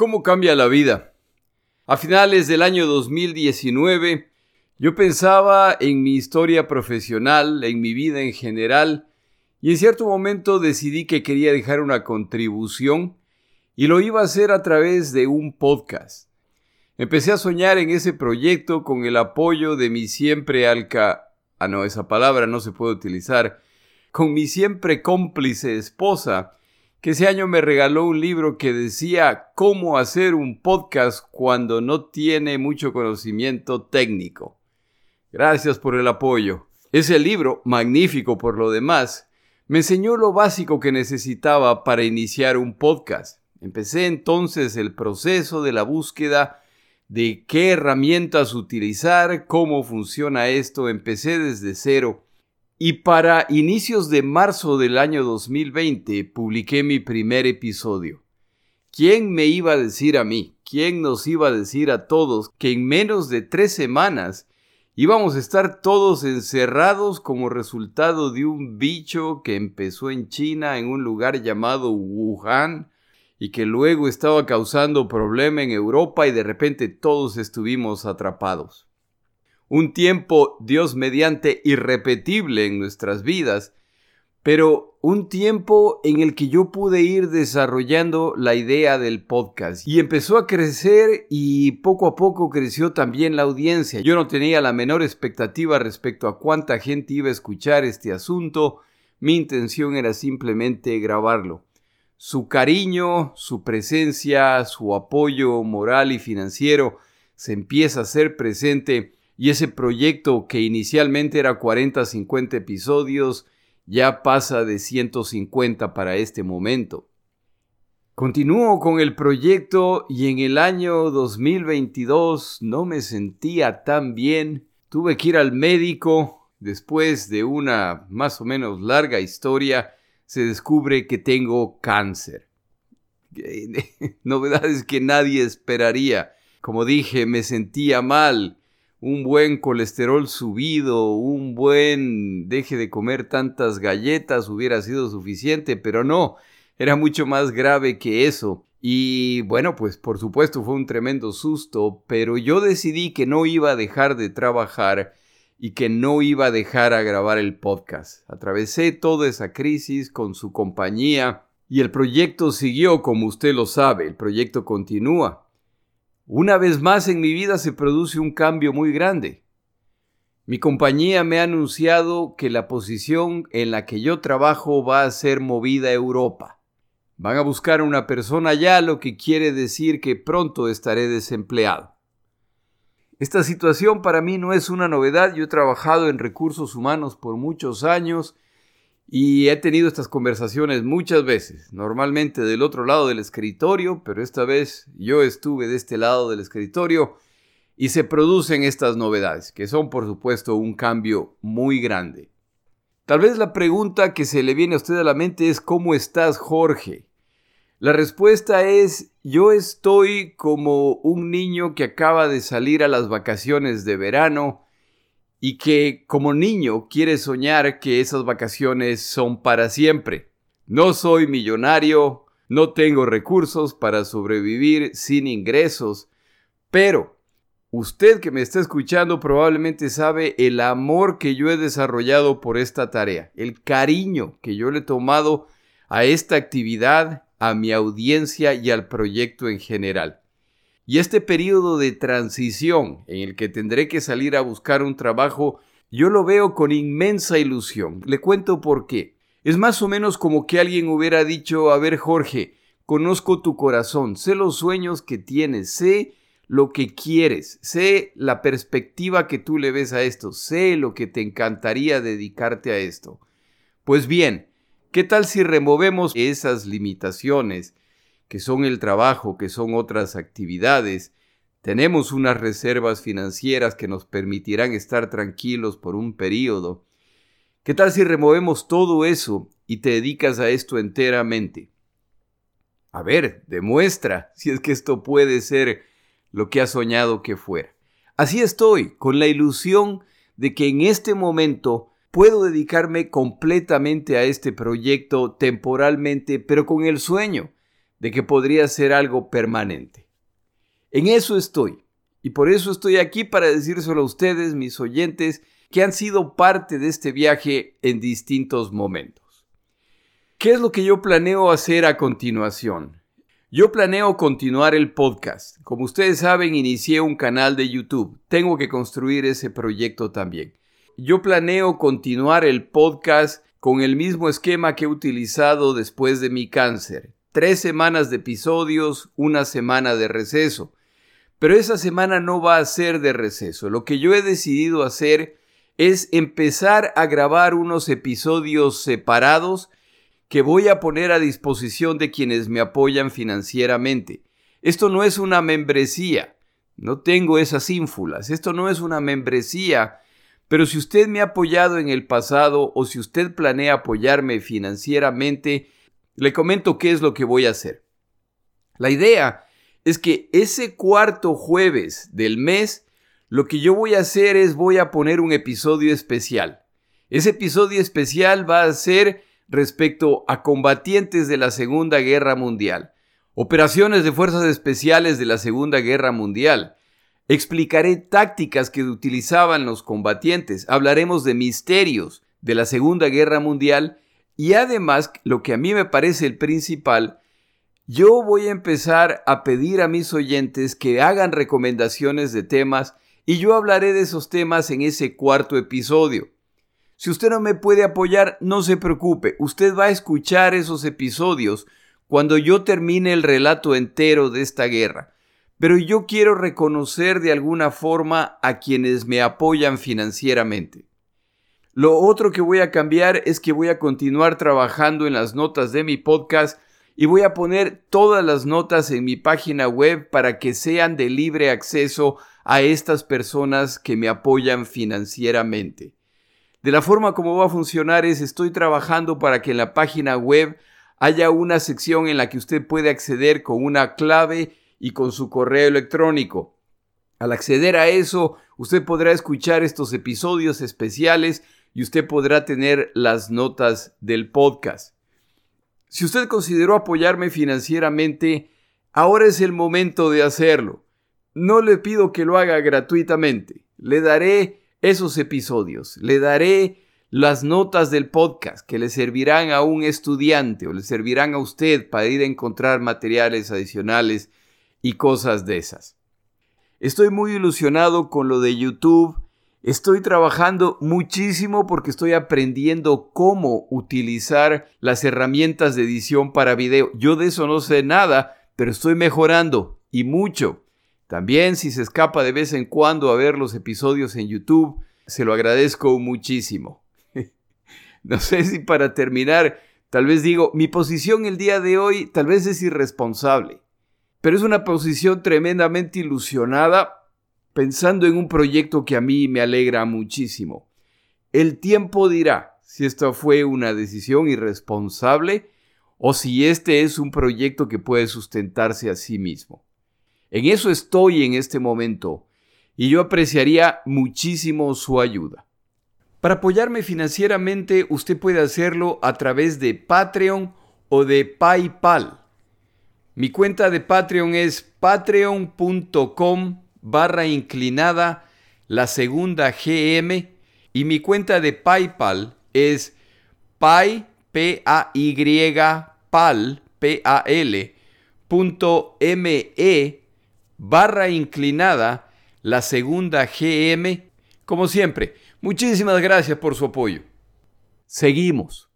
¿Cómo cambia la vida? A finales del año 2019, yo pensaba en mi historia profesional, en mi vida en general, y en cierto momento decidí que quería dejar una contribución y lo iba a hacer a través de un podcast. Empecé a soñar en ese proyecto con el apoyo de mi siempre alca... Ah, no, esa palabra no se puede utilizar. Con mi siempre cómplice esposa, que ese año me regaló un libro que decía cómo hacer un podcast cuando no tiene mucho conocimiento técnico. Gracias por el apoyo. Ese libro, magnífico por lo demás, me enseñó lo básico que necesitaba para iniciar un podcast. Empecé entonces el proceso de la búsqueda de qué herramientas utilizar, cómo funciona esto. Empecé desde cero y para inicios de marzo del año 2020 publiqué mi primer episodio. ¿Quién me iba a decir a mí? ¿Quién nos iba a decir a todos que en menos de tres semanas íbamos a estar todos encerrados como resultado de un bicho que empezó en China en un lugar llamado Wuhan y que luego estaba causando problema en Europa y de repente todos estuvimos atrapados? Un tiempo Dios mediante irrepetible en nuestras vidas, pero un tiempo en el que yo pude ir desarrollando la idea del podcast y empezó a crecer y poco a poco creció también la audiencia. Yo no tenía la menor expectativa respecto a cuánta gente iba a escuchar este asunto, mi intención era simplemente grabarlo. Su cariño, su presencia, su apoyo moral y financiero se empieza a ser presente y ese proyecto que inicialmente era 40-50 episodios ya pasa de 150 para este momento. Continúo con el proyecto y en el año 2022 no me sentía tan bien. Tuve que ir al médico. Después de una más o menos larga historia, se descubre que tengo cáncer. Novedades que nadie esperaría. Como dije, me sentía mal un buen colesterol subido, un buen deje de comer tantas galletas hubiera sido suficiente, pero no, era mucho más grave que eso. Y bueno, pues por supuesto fue un tremendo susto, pero yo decidí que no iba a dejar de trabajar y que no iba a dejar a grabar el podcast. Atravesé toda esa crisis con su compañía y el proyecto siguió como usted lo sabe, el proyecto continúa. Una vez más en mi vida se produce un cambio muy grande. Mi compañía me ha anunciado que la posición en la que yo trabajo va a ser movida a Europa. Van a buscar una persona allá, lo que quiere decir que pronto estaré desempleado. Esta situación para mí no es una novedad. Yo he trabajado en recursos humanos por muchos años y he tenido estas conversaciones muchas veces, normalmente del otro lado del escritorio, pero esta vez yo estuve de este lado del escritorio y se producen estas novedades, que son por supuesto un cambio muy grande. Tal vez la pregunta que se le viene a usted a la mente es ¿cómo estás Jorge? La respuesta es yo estoy como un niño que acaba de salir a las vacaciones de verano, y que como niño quiere soñar que esas vacaciones son para siempre. No soy millonario, no tengo recursos para sobrevivir sin ingresos, pero usted que me está escuchando probablemente sabe el amor que yo he desarrollado por esta tarea, el cariño que yo le he tomado a esta actividad, a mi audiencia y al proyecto en general. Y este periodo de transición en el que tendré que salir a buscar un trabajo, yo lo veo con inmensa ilusión. Le cuento por qué. Es más o menos como que alguien hubiera dicho, a ver Jorge, conozco tu corazón, sé los sueños que tienes, sé lo que quieres, sé la perspectiva que tú le ves a esto, sé lo que te encantaría dedicarte a esto. Pues bien, ¿qué tal si removemos esas limitaciones que son el trabajo, que son otras actividades, tenemos unas reservas financieras que nos permitirán estar tranquilos por un periodo. ¿Qué tal si removemos todo eso y te dedicas a esto enteramente? A ver, demuestra si es que esto puede ser lo que has soñado que fuera. Así estoy, con la ilusión de que en este momento puedo dedicarme completamente a este proyecto temporalmente, pero con el sueño de que podría ser algo permanente. En eso estoy. Y por eso estoy aquí para decírselo a ustedes, mis oyentes, que han sido parte de este viaje en distintos momentos. ¿Qué es lo que yo planeo hacer a continuación? Yo planeo continuar el podcast. Como ustedes saben, inicié un canal de YouTube. Tengo que construir ese proyecto también. Yo planeo continuar el podcast con el mismo esquema que he utilizado después de mi cáncer. Tres semanas de episodios, una semana de receso. Pero esa semana no va a ser de receso. Lo que yo he decidido hacer es empezar a grabar unos episodios separados que voy a poner a disposición de quienes me apoyan financieramente. Esto no es una membresía. No tengo esas ínfulas. Esto no es una membresía. Pero si usted me ha apoyado en el pasado o si usted planea apoyarme financieramente, le comento qué es lo que voy a hacer. La idea es que ese cuarto jueves del mes, lo que yo voy a hacer es voy a poner un episodio especial. Ese episodio especial va a ser respecto a combatientes de la Segunda Guerra Mundial, operaciones de fuerzas especiales de la Segunda Guerra Mundial. Explicaré tácticas que utilizaban los combatientes, hablaremos de misterios de la Segunda Guerra Mundial y además, lo que a mí me parece el principal, yo voy a empezar a pedir a mis oyentes que hagan recomendaciones de temas y yo hablaré de esos temas en ese cuarto episodio. Si usted no me puede apoyar, no se preocupe, usted va a escuchar esos episodios cuando yo termine el relato entero de esta guerra. Pero yo quiero reconocer de alguna forma a quienes me apoyan financieramente. Lo otro que voy a cambiar es que voy a continuar trabajando en las notas de mi podcast y voy a poner todas las notas en mi página web para que sean de libre acceso a estas personas que me apoyan financieramente. De la forma como va a funcionar es estoy trabajando para que en la página web haya una sección en la que usted puede acceder con una clave y con su correo electrónico. Al acceder a eso, usted podrá escuchar estos episodios especiales y usted podrá tener las notas del podcast. Si usted consideró apoyarme financieramente, ahora es el momento de hacerlo. No le pido que lo haga gratuitamente. Le daré esos episodios, le daré las notas del podcast que le servirán a un estudiante o le servirán a usted para ir a encontrar materiales adicionales y cosas de esas. Estoy muy ilusionado con lo de YouTube Estoy trabajando muchísimo porque estoy aprendiendo cómo utilizar las herramientas de edición para video. Yo de eso no sé nada, pero estoy mejorando y mucho. También si se escapa de vez en cuando a ver los episodios en YouTube, se lo agradezco muchísimo. no sé si para terminar, tal vez digo, mi posición el día de hoy tal vez es irresponsable, pero es una posición tremendamente ilusionada pensando en un proyecto que a mí me alegra muchísimo. El tiempo dirá si esto fue una decisión irresponsable o si este es un proyecto que puede sustentarse a sí mismo. En eso estoy en este momento y yo apreciaría muchísimo su ayuda. Para apoyarme financieramente usted puede hacerlo a través de Patreon o de PayPal. Mi cuenta de Patreon es patreon.com barra inclinada la segunda GM y mi cuenta de PayPal es pay, p a y pal, p a l punto m e barra inclinada la segunda GM. Como siempre, muchísimas gracias por su apoyo. Seguimos.